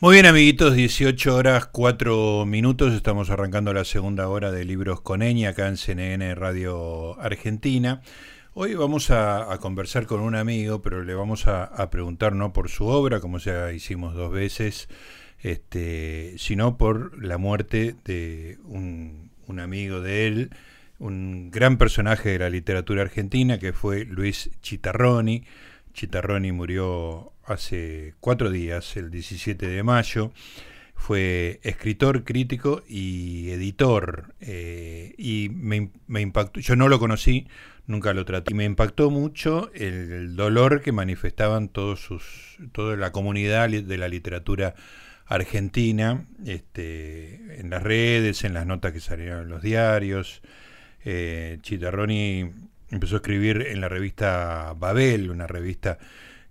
Muy bien, amiguitos, 18 horas 4 minutos. Estamos arrancando la segunda hora de Libros con Eñi acá en CNN Radio Argentina. Hoy vamos a, conversar con un amigo, pero le vamos a, preguntar no por su obra, como ya hicimos dos veces, este, sino por la muerte de un amigo de él, un gran personaje de la literatura argentina, que fue Luis Chitarroni. Chitarroni murió hace cuatro días, el 17 de mayo. Fue escritor, crítico y editor. Eh, y me, impactó, yo no lo conocí, nunca lo traté. Y me impactó mucho el, dolor que manifestaban todos sus, toda la comunidad de la literatura argentina, este, en las redes, en las notas que salieron en los diarios. Eh, Chitarroni empezó a escribir en la revista Babel, una revista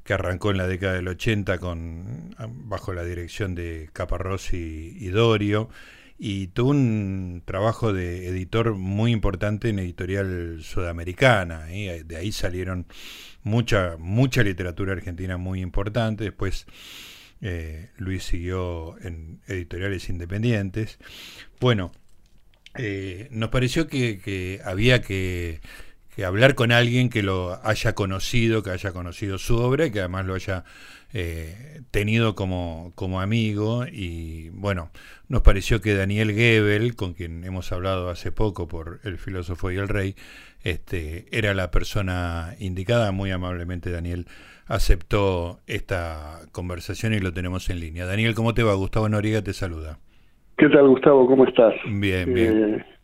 que arrancó en la década del 80 con, bajo la dirección de Caparrós y, Dorio, y tuvo un trabajo de editor muy importante en editorial sudamericana. ¿eh? De ahí salieron mucha, mucha literatura argentina muy importante. Después eh, Luis siguió en editoriales independientes. Bueno, eh, nos pareció que había que que hablar con alguien que lo haya conocido, que haya conocido su obra y que además lo haya eh, tenido como, como amigo. Y bueno, nos pareció que Daniel Gebel, con quien hemos hablado hace poco por El filósofo y el rey, este, era la persona indicada. Muy amablemente Daniel aceptó esta conversación y lo tenemos en línea. Daniel, ¿cómo te va? Gustavo Noriega te saluda. ¿Qué tal, Gustavo? ¿Cómo estás? Bien, bien. Eh,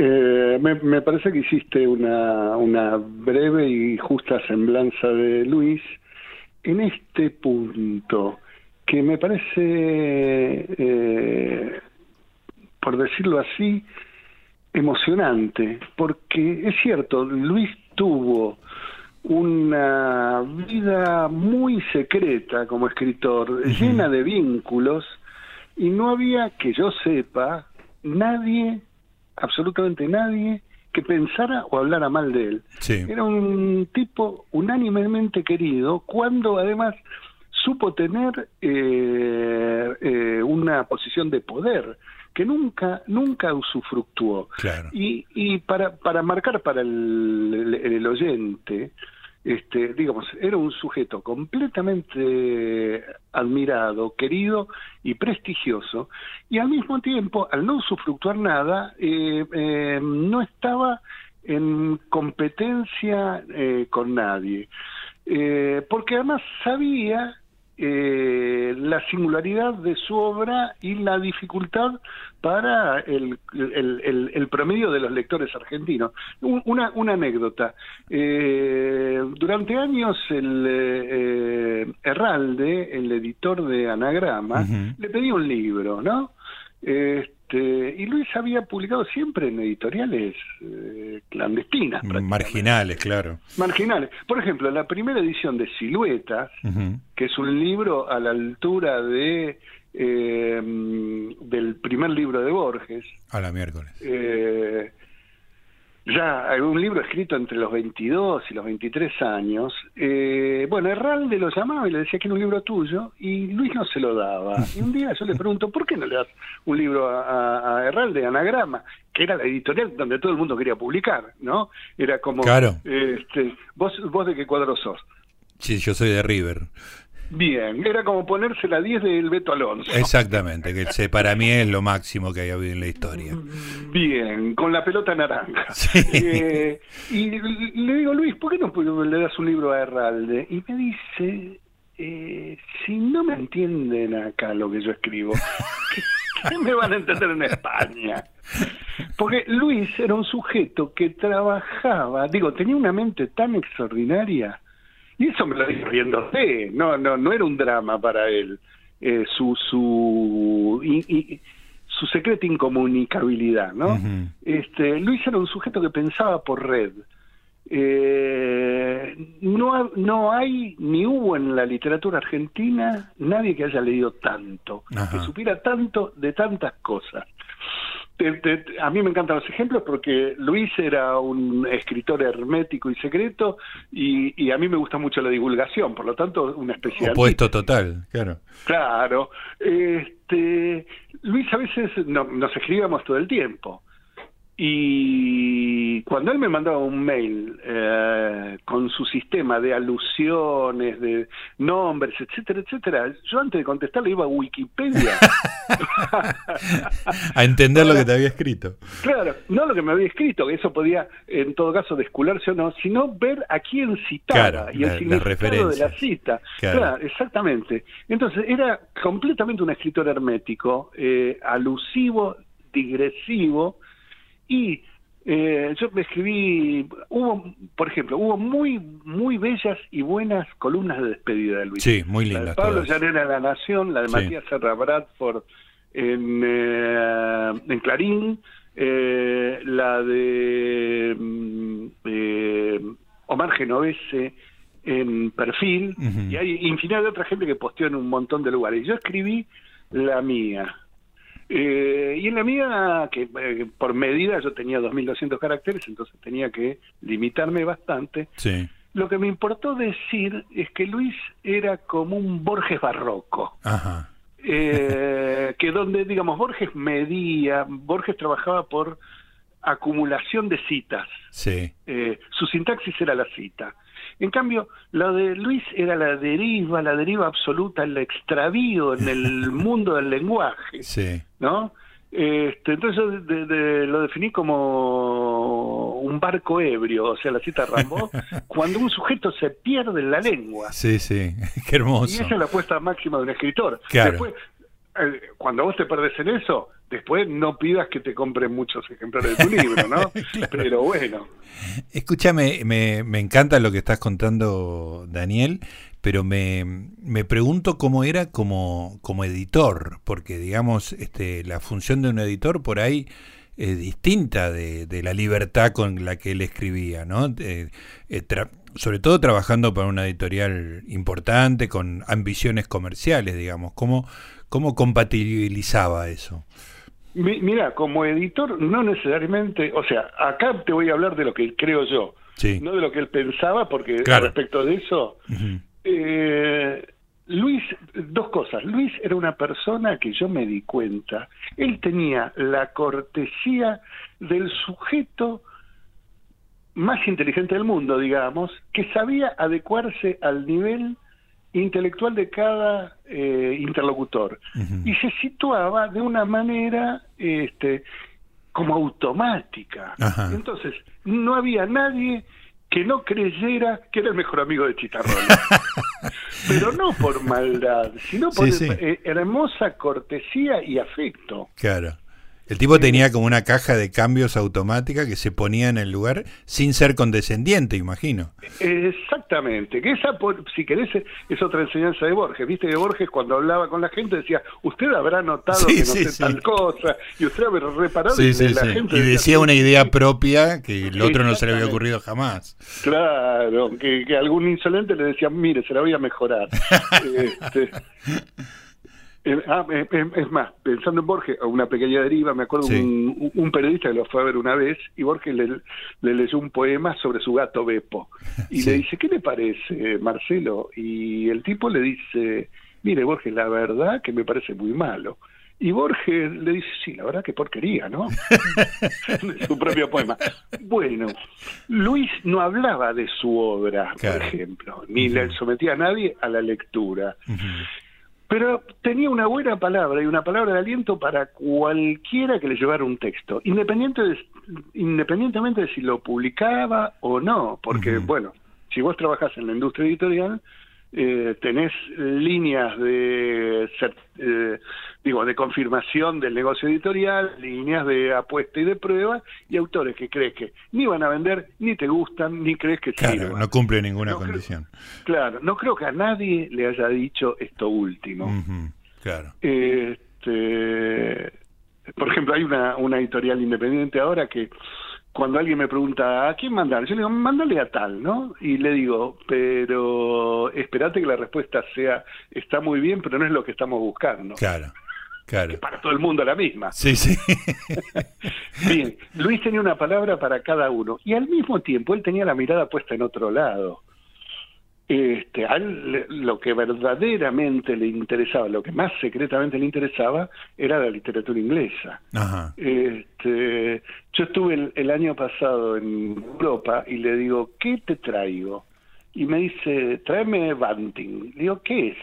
eh, me, parece que hiciste una, una breve y justa semblanza de Luis en este punto, que me parece, eh, por decirlo así, emocionante, porque es cierto, Luis tuvo una vida muy secreta como escritor, llena de vínculos, y no había, que yo sepa, nadie absolutamente nadie que pensara o hablara mal de él. Era un tipo unánimemente querido, cuando además supo tener eh, eh, una posición de poder que nunca nunca usufructuó. Y, y para, para marcar para el oyente, este, digamos, era un sujeto completamente admirado, querido y prestigioso, y al mismo tiempo, al no usufructuar nada, eh, eh, no estaba en competencia eh, con nadie, porque además sabía eh, la singularidad de su obra y la dificultad para el, el, promedio de los lectores argentinos. una, una anécdota. Eh, durante años el eh, Herralde, el editor de Anagrama, le pedía un libro, ¿no? Este, y Luis había publicado siempre en editoriales eh, clandestinas. Marginales, claro. Marginales. Por ejemplo, la primera edición de Siluetas, que es un libro a la altura de eh, del primer libro de Borges. A la miércoles. Eh, ya un libro escrito entre los 22 y los 23 años. Eh, bueno, Herralde lo llamaba y le decía que era un libro tuyo y Luis no se lo daba. Y un día yo le pregunto, ¿por qué no le das un libro a, a Herralde, Anagrama? Que era la editorial donde todo el mundo quería publicar, ¿no? Era como, claro. este, ¿vos, ¿vos de qué cuadro sos? Sí, yo soy de River. Bien, era como ponerse la 10 del Beto Alonso. Exactamente, que para mí es lo máximo que hay habido en la historia. Bien, con la pelota naranja. Eh, y le digo, Luis, ¿por qué no le das un libro a Herralde? Y me dice, eh, si no me entienden acá lo que yo escribo, ¿qué, me van a entender en España? Porque Luis era un sujeto que trabajaba, digo, tenía una mente tan extraordinaria y eso me lo dijo riéndose, no, no, no era un drama para él. Eh, su su su secreta incomunicabilidad, ¿no? Este Luis era un sujeto que pensaba por red. Eh, no, no hay ni hubo en la literatura argentina nadie que haya leído tanto, que supiera tanto de tantas cosas. A mí me encantan los ejemplos porque Luis era un escritor hermético y secreto y, a mí me gusta mucho la divulgación, por lo tanto, una especie Opuesto total, claro. Claro. Este, Luis a veces nos escribíamos todo el tiempo y cuando él me mandaba un mail eh, con su sistema de alusiones, de nombres, etcétera, etcétera, yo antes de contestarle iba a Wikipedia. a entender lo que te había escrito. Claro, no lo que me había escrito, que eso podía en todo caso descularse o no, sino ver a quién citaba y el significado de la cita. Claro. exactamente. Entonces era completamente un escritor hermético, eh, alusivo, digresivo, y eh, yo me escribí, hubo, por ejemplo, hubo muy muy bellas y buenas columnas de despedida de Luis. Sí, muy lindas. La de Pablo Llanera La Nación, la de Matías Serra Bradford en, eh, en Clarín, eh, la de mm, eh, Omar Genovese en Perfil, y hay infinidad de otra gente que posteó en un montón de lugares. Yo escribí la mía, eh, y en la mía, que eh, por medida yo tenía 2.200 caracteres, entonces tenía que limitarme bastante. Sí. Lo que me importó decir es que Luis era como un Borges barroco. Ajá. Eh, que donde, digamos, Borges medía, Borges trabajaba por acumulación de citas. Sí. su sintaxis era la cita. En cambio, la de Luis era la deriva, la deriva absoluta, el extravío en el mundo del lenguaje. Sí. ¿No? Este, entonces lo definí como un barco ebrio, o sea, la cita Rambo, cuando un sujeto se pierde en la lengua. Sí, sí, qué hermoso. Y esa es la apuesta máxima de un escritor. Claro. Después, eh, cuando vos te perdés en eso, después no pidas que te compren muchos ejemplares de tu libro, ¿no? Pero bueno. Escúchame, me, me, encanta lo que estás contando, Daniel, pero me, me pregunto cómo era como, como editor, porque digamos, este, la función de un editor por ahí es distinta de, de la libertad con la que él escribía, ¿no? Eh, sobre todo trabajando para una editorial importante, con ambiciones comerciales, digamos. ¿Cómo, cómo compatibilizaba eso? mira, como editor, no necesariamente, o sea, acá te voy a hablar de lo que creo yo, no de lo que él pensaba, porque respecto de eso, eh, Luis, dos cosas. Luis era una persona que yo me di cuenta, él tenía la cortesía del sujeto más inteligente del mundo, digamos, que sabía adecuarse al nivel intelectual de cada eh, interlocutor y se situaba de una manera este, como automática. Entonces, no había nadie que no creyera que era el mejor amigo de Chitarrola. Pero no por maldad, sino por hermosa cortesía y afecto. Claro. El tipo tenía como una caja de cambios automática que se ponía en el lugar sin ser condescendiente, imagino. Exactamente, que esa, si querés, es otra enseñanza de Borges. Viste que Borges cuando hablaba con la gente decía, usted habrá notado que no sé tal cosa, y usted habrá reparado que la gente... Y decía una idea propia que el otro no se le había ocurrido jamás. Claro, que, que algún insolente le decía, mire, se la voy a mejorar. este, eh, ah, eh, eh, es más, pensando en Borges, una pequeña deriva, me acuerdo un, un, periodista que lo fue a ver una vez y Borges le, leyó un poema sobre su gato Beppo y le dice, ¿qué le parece, Marcelo? Y el tipo le dice, mire Borges, la verdad que me parece muy malo. Y Borges le dice, sí, la verdad que porquería, ¿no? su propio poema. Bueno, Luis no hablaba de su obra, por ejemplo, ni le sometía a nadie a la lectura pero tenía una buena palabra y una palabra de aliento para cualquiera que le llevara un texto, independiente de, independientemente de si lo publicaba o no, porque, bueno, si vos trabajás en la industria editorial, eh, tenés líneas de digo de confirmación del negocio editorial, líneas de apuesta y de prueba y autores que crees que ni van a vender, ni te gustan, ni crees que claro, no cumple ninguna condición. claro, no creo que a nadie le haya dicho esto último. claro. Este, por ejemplo, hay una, una editorial independiente ahora que cuando alguien me pregunta, ¿a quién mandar? Yo le digo, mándale a tal, ¿no? Y le digo, pero espérate que la respuesta sea, está muy bien, pero no es lo que estamos buscando. Claro. Claro. que para todo el mundo la misma. Sí, sí. Bien, Luis tenía una palabra para cada uno y al mismo tiempo él tenía la mirada puesta en otro lado. Este, a él lo que verdaderamente le interesaba, lo que más secretamente le interesaba, era la literatura inglesa. Ajá. Este, yo estuve el, el año pasado en Europa y le digo, ¿qué te traigo? Y me dice, tráeme Banting. Le digo, ¿qué es?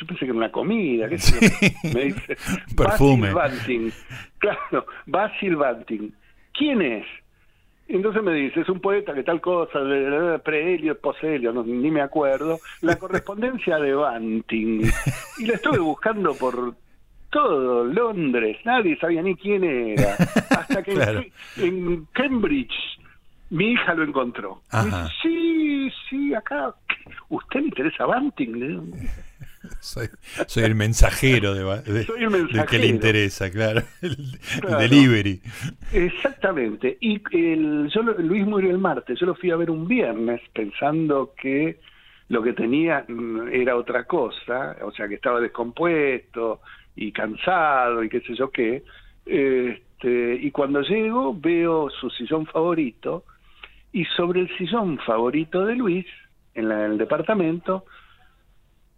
Yo pensé que era una comida, qué sé yo. Me dice, Perfume. Basil Banting. Claro, Basil Banting. ¿Quién es? Entonces me dice, es un poeta que tal cosa, prehelio, poshelio, no, ni me acuerdo, la correspondencia de Banting. Y la estuve buscando por todo Londres, nadie sabía ni quién era. Hasta que en- Claro. en, Cambridge mi hija lo encontró. Dice, sí, sí, acá. ¿Usted le interesa Banting? Soy, soy el mensajero de, de- Soy el del que le mensajero. interesa, claro. El, delivery. Exactamente. Y el, yo Luis murió el martes, yo lo fui a ver un viernes pensando que lo que tenía mm, era otra cosa, o sea que estaba descompuesto y cansado y qué sé yo qué. Este, y cuando llego veo su sillón favorito y sobre el sillón favorito de Luis, en, la- en el departamento,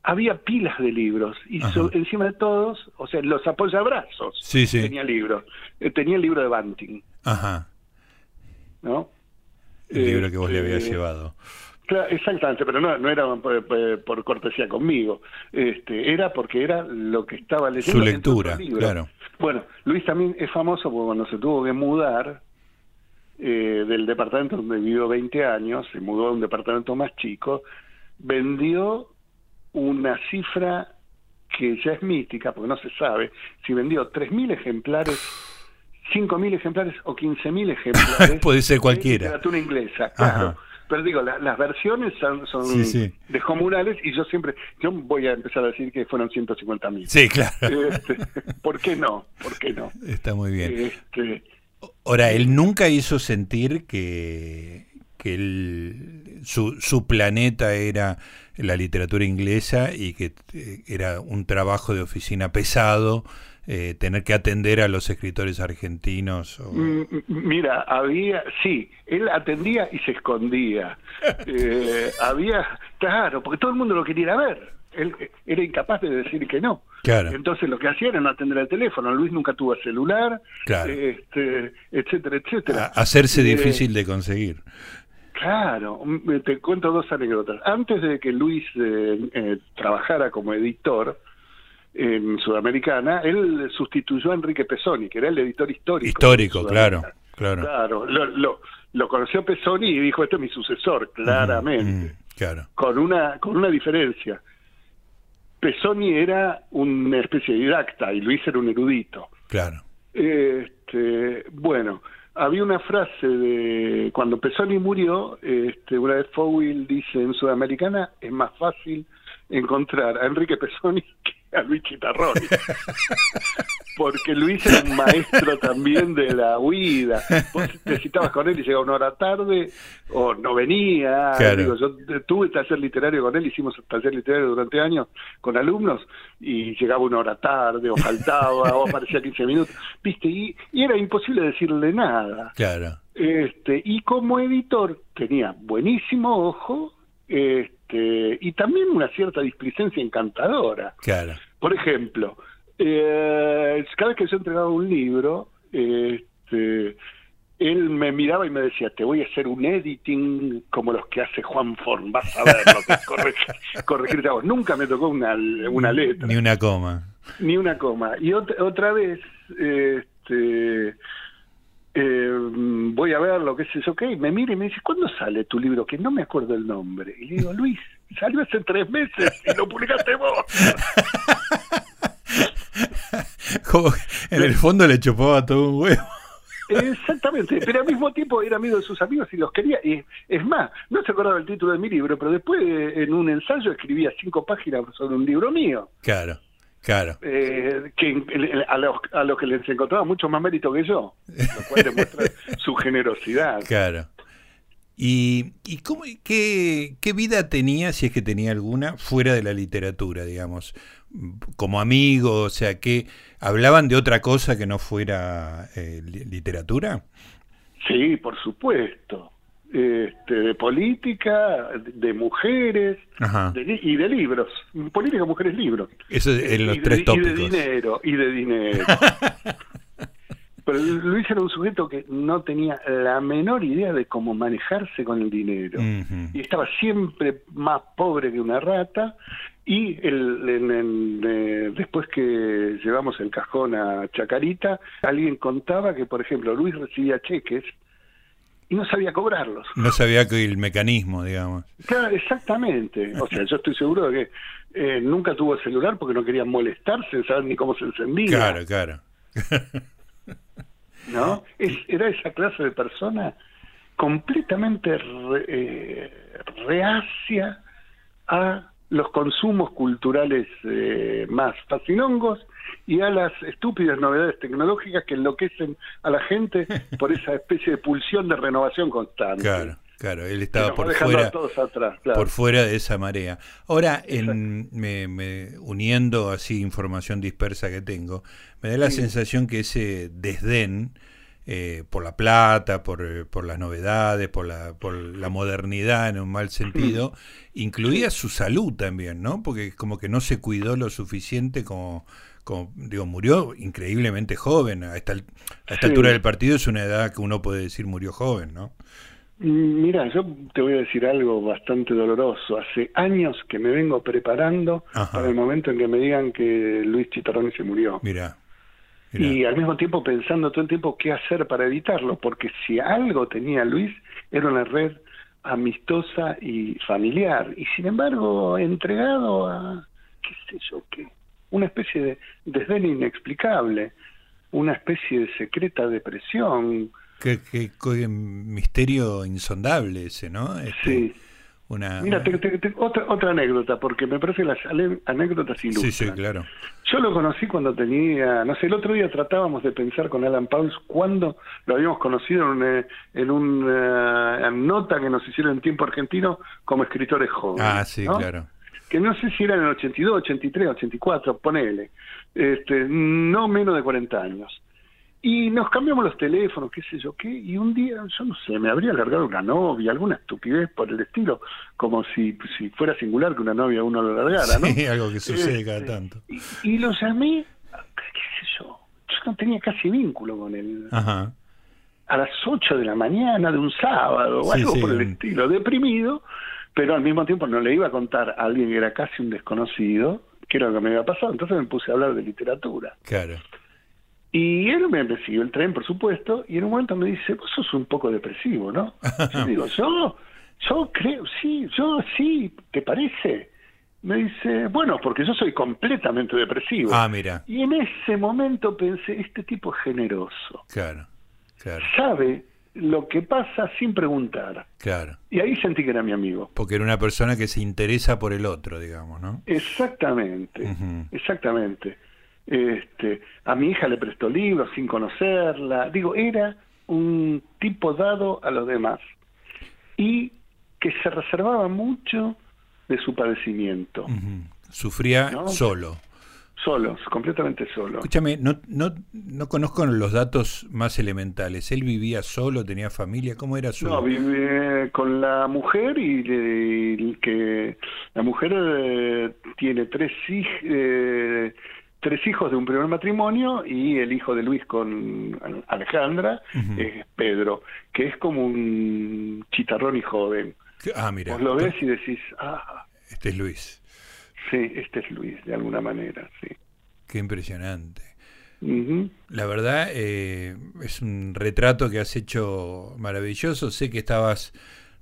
había pilas de libros y so- encima de todos, o sea, los apoyabrazos Sí, sí. tenía libros. Eh, tenía el libro de Banting, Ajá. ¿no? El libro que vos le Este, habías llevado. Claro, exactamente, pero no, no era por, por- por cortesía conmigo. Este, era porque era lo que estaba leyendo. Su lectura, claro. Bueno, Luis también es famoso porque cuando se tuvo que mudar eh, del departamento donde vivió 20 años, se mudó a un departamento más chico, vendió una cifra que ya es mítica, porque no se sabe, si vendió 3.000 ejemplares, 5.000 ejemplares o 15.000 ejemplares. Puede ser de cualquiera. literatura inglesa, claro. Ajá. Pero digo, la- las versiones son, son Sí, sí. descomunales y yo siempre, yo voy a empezar a decir que fueron 150.000. Sí, claro. Este, ¿Por qué no? ¿Por qué no? Está muy bien. Este, Ahora, él nunca hizo sentir que, que él- su, su planeta era la literatura inglesa y que eh, era un trabajo de oficina pesado, eh, tener que atender a los escritores argentinos. o- mm, mm, mira, había, sí, él atendía y se escondía. Eh, había, claro, porque todo el mundo lo quería ver. Él eh, era incapaz de decir que no. Claro. Entonces lo que hacía era no atender el teléfono. Luis nunca tuvo celular, Claro. este, etcétera, etcétera. a- hacerse Eh, difícil de conseguir. Claro, mm, te cuento dos anécdotas. Antes de que Luis eh, eh, trabajara como editor en Sudamericana, él sustituyó a Enrique Pesoni, que era el editor histórico. Histórico, claro, claro. Claro, lo, lo, lo conoció Pesoni y dijo, este es mi sucesor, claramente, Mm, claro. con, una, con una diferencia. Pesoni era una especie de didacta y Luis era un erudito. Claro. Este, bueno, había una frase de cuando Pesoni murió, este, una vez Fowell dice en Sudamericana es más fácil encontrar a Enrique Pesoni que a Luis Chitarroni. Porque Luis era un maestro también de la huida. Vos te citabas con él y llegaba una hora tarde o no venía. Claro. Digo, yo tuve taller literario con él, hicimos taller literario durante años con alumnos y llegaba una hora tarde o faltaba o aparecía 15 minutos. ¿Viste? Y, y era imposible decirle nada. Claro. Este, y como editor tenía buenísimo ojo este, y también una cierta displicencia encantadora. Claro. Por ejemplo, eh, cada vez que yo entregaba un libro, este, él me miraba y me decía, te voy a hacer un editing como los que hace Juan Forn, vas a ver lo que es corregir, corregirte a vos. Nunca me tocó una, una letra Ni una coma. ni una coma. Y ot- otra vez, este, eh, voy a ver lo que es eso, que me mira y me dice, ¿cuándo sale tu libro? Que no me acuerdo el nombre. Y le digo, Luis, salió hace tres meses y lo publicaste vos. Como en el fondo le chupaba todo un huevo. Exactamente, pero al mismo tiempo era amigo de sus amigos y los quería. Y es más, no se acordaba el título de mi libro, pero después eh, en un ensayo escribía cinco páginas sobre un libro mío. Claro, claro. eh, que a los, a los que les encontraba mucho más mérito que yo, lo cual demuestra su generosidad. Claro. ¿Y, y cómo, qué, qué vida tenía, si es que tenía alguna, fuera de la literatura, digamos? como amigo, o sea, que hablaban de otra cosa que no fuera eh, literatura. Sí, por supuesto. Este, de política, de mujeres y de libros. Política, mujeres, libros. Eso es los tres tópicos. Y de dinero, y de dinero. Pero Luis era un sujeto que no tenía la menor idea de cómo manejarse con el dinero. Y estaba siempre más pobre que una rata. Y el, eh, después que llevamos el cajón a Chacarita, alguien contaba que, por ejemplo, Luis recibía cheques y no sabía cobrarlos. No sabía que el mecanismo, digamos. Claro, exactamente. O sea, yo estoy seguro de que eh, nunca tuvo celular porque no quería molestarse, saber ni cómo se encendía. Claro, claro. ¿no? Es, era esa clase de persona completamente eh, reacia a los consumos culturales eh, más fascinongos y a las estúpidas novedades tecnológicas que enloquecen a la gente por esa especie de pulsión de renovación constante. Claro. Claro, él estaba por fuera, por fuera de esa marea. Ahora, en, me, uniendo así información dispersa que tengo, me da la sensación que ese desdén eh, por la plata, por, eh, por, las novedades, por la, por la modernidad en un mal sentido, incluía su salud también, ¿no? Porque como que no se cuidó lo suficiente como, como digo, murió increíblemente joven. A esta, a esta altura del partido es una edad que uno puede decir murió joven, ¿no? Mira, yo te voy a decir algo bastante doloroso. Hace años que me vengo preparando para el momento en que me digan que Luis Chitarroni se murió. Mira. Y al mismo tiempo pensando todo el tiempo qué hacer para evitarlo, porque si algo tenía Luis era una red amistosa y familiar, y sin embargo entregado a, qué sé yo, qué, una especie de desdén inexplicable, una especie de secreta depresión, Qué, misterio insondable ese, ¿no? Este, sí. Una, Mira, otra, otra anécdota, porque me parece que las anécdotas ilustran. Sí, sí, claro. Yo lo conocí cuando tenía, no sé, el otro día tratábamos de pensar con Alan Pauls cuando lo habíamos conocido en, una nota que nos hicieron en tiempo argentino como escritores jóvenes. Ah, sí, claro. Que no sé si era en el 82, 83, 84, ponele. Este, no menos de 40 años. Y nos cambiamos los teléfonos, qué sé yo qué, y un día, yo no sé, me habría largado una novia, alguna estupidez por el estilo, como si, si fuera singular que una novia uno lo largara, ¿no? Sí, algo que sucede cada este, tanto. Y, lo llamé, qué sé yo, yo no tenía casi vínculo con él. Ajá. A las 8 de la mañana de un sábado, o algo por el estilo, deprimido, pero al mismo tiempo no le iba a contar a alguien que era casi un desconocido, qué era lo que me había pasado, entonces me puse a hablar de literatura. Claro. Y él me, siguió el tren, por supuesto, y en un momento me dice, vos sos un poco depresivo, ¿no? yo digo, yo, yo creo, sí, yo sí, ¿te parece? Me dice, bueno, porque yo soy completamente depresivo. Ah, mira. Y en ese momento pensé, este tipo es generoso. Claro, claro. Sabe lo que pasa sin preguntar. Claro. Y ahí sentí que era mi amigo. Porque era una persona que se interesa por el otro, digamos, ¿no? Exactamente, exactamente. Este, a mi hija le prestó libros sin conocerla. Digo, era un tipo dado a los demás y que se reservaba mucho de su padecimiento. Sufría solo. Solo, completamente solo. Escúchame, no, no, no conozco los datos más elementales. ¿Él vivía solo, tenía familia? ¿Cómo era su...? No, vive con la mujer y, que la mujer eh, tiene tres hijos... Eh, tres hijos de un primer matrimonio y el hijo de Luis con Alejandra es Pedro, que es como un chitarrón y joven. Ah, mira. Vos lo ves y decís, ah. Este es Luis. Sí, este es Luis, de alguna manera, sí. Qué impresionante. La verdad, eh, es un retrato que has hecho maravilloso. Sé que estabas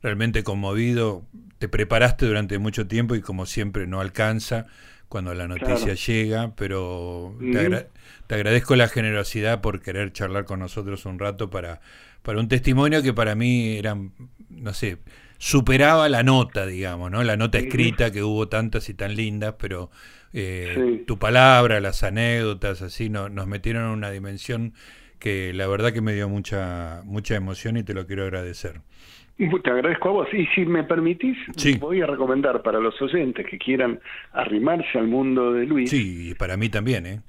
realmente conmovido, te preparaste durante mucho tiempo y como siempre no alcanza cuando la noticia llega, pero te, agradezco la generosidad por querer charlar con nosotros un rato para, para un testimonio que para mí era, no sé, superaba la nota, digamos, ¿no? La nota escrita, que hubo tantas y tan lindas, pero eh, tu palabra, las anécdotas, así, no, nos metieron en una dimensión que la verdad que me dio mucha, mucha emoción y te lo quiero agradecer. Te agradezco a vos. Y si me permitís, voy a recomendar para los oyentes que quieran arrimarse al mundo de Luis. Sí, para mí también, ¿eh?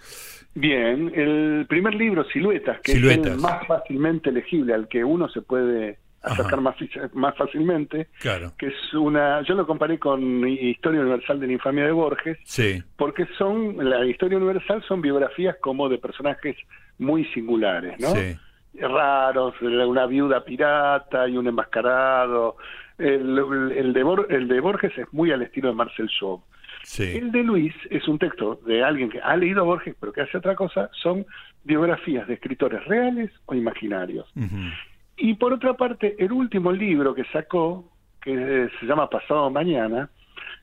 Bien, el primer libro, Siluetas, que es el más fácilmente legible, al que uno se puede acercar más, más fácilmente, claro. que es una, yo lo comparé con Historia Universal de la Infamia de Borges, sí. porque son, la Historia Universal son biografías como de personajes muy singulares, ¿no? Sí. Raros, una viuda pirata y un enmascarado. El, el, de, el de Borges es muy al estilo de Marcel Shaw. El de Luis es un texto de alguien que ha leído a Borges pero que hace otra cosa, son biografías de escritores reales o imaginarios. Y por otra parte, el último libro que sacó, que se llama Pasado Mañana,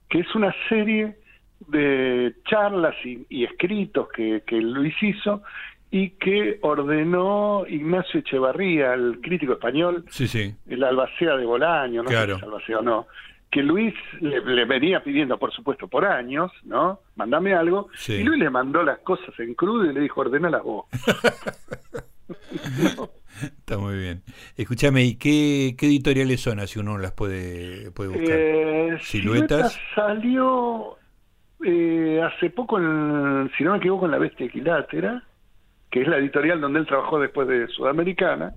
que es una serie de charlas y, escritos que, Luis hizo y que ordenó Ignacio Echevarría, el crítico español, sí, sí. el albacea de Bolaño, no sé si albacea o no, que Luis le, venía pidiendo, por supuesto, por años, ¿no? Mándame algo, y Luis le mandó las cosas en crudo y le dijo, la vos. Está muy bien. Escúchame, ¿y qué, editoriales son así uno las puede, puede buscar? Eh, Siluetas. salió eh, hace poco, en, si no me equivoco, en La Bestia Equilátera, que es la editorial donde él trabajó después de Sudamericana.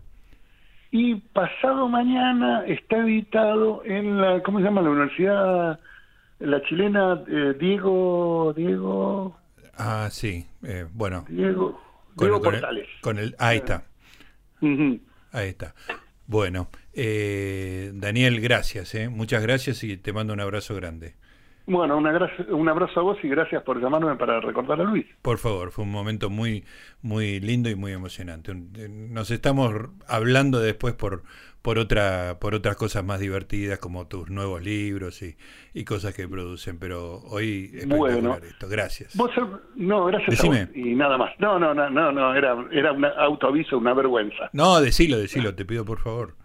Y pasado mañana está editado en la, ¿cómo se llama? La Universidad, la chilena eh, Diego, Diego. Ah, sí, bueno. Diego, Diego Portales. con el, ahí está. Ahí está. Bueno, eh, Daniel, gracias, eh. muchas gracias y te mando un abrazo grande. Bueno, un abrazo a vos y gracias por llamarme para recordar a Luis. Por favor, fue un momento muy, muy lindo y muy emocionante. Nos estamos hablando después por, por, otra, por otras cosas más divertidas como tus nuevos libros y, y cosas que producen, pero hoy bueno, esto. Gracias. no, gracias a vos y nada más. No, no, no, no, no era, era un autoaviso, una vergüenza. No, decilo, decilo, te pido por favor.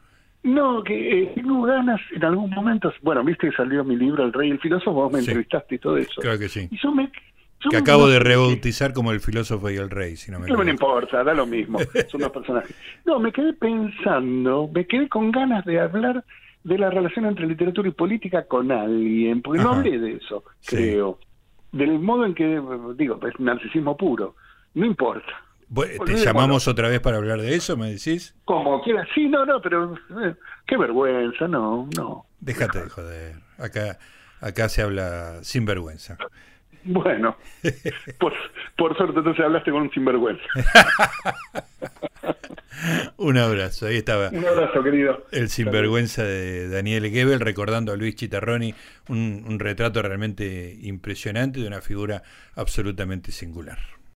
No, que eh, tengo ganas en algún momento. Bueno, viste que salió mi libro El Rey y el Filósofo, vos me entrevistaste y todo eso. Claro que sí. Y yo me, que acabo de rebautizar como el filósofo y el rey, si no me No me importa, da lo mismo, son dos personajes. No, me quedé pensando, me quedé con ganas de hablar de la relación entre literatura y política con alguien, porque no hablé de eso, creo. Del modo en que, digo, es narcisismo puro. No importa. ¿Te llamamos otra vez para hablar de eso, me decís? Como quieras, sí, no, no, pero eh, qué vergüenza, no, no. Déjate de joder, acá, acá se habla sin vergüenza. Bueno, por, por suerte entonces hablaste con un sinvergüenza. un abrazo, ahí estaba. Un abrazo, querido. El sinvergüenza de Daniel Gebel, recordando a Luis Chitarroni, un retrato realmente impresionante de una figura absolutamente singular.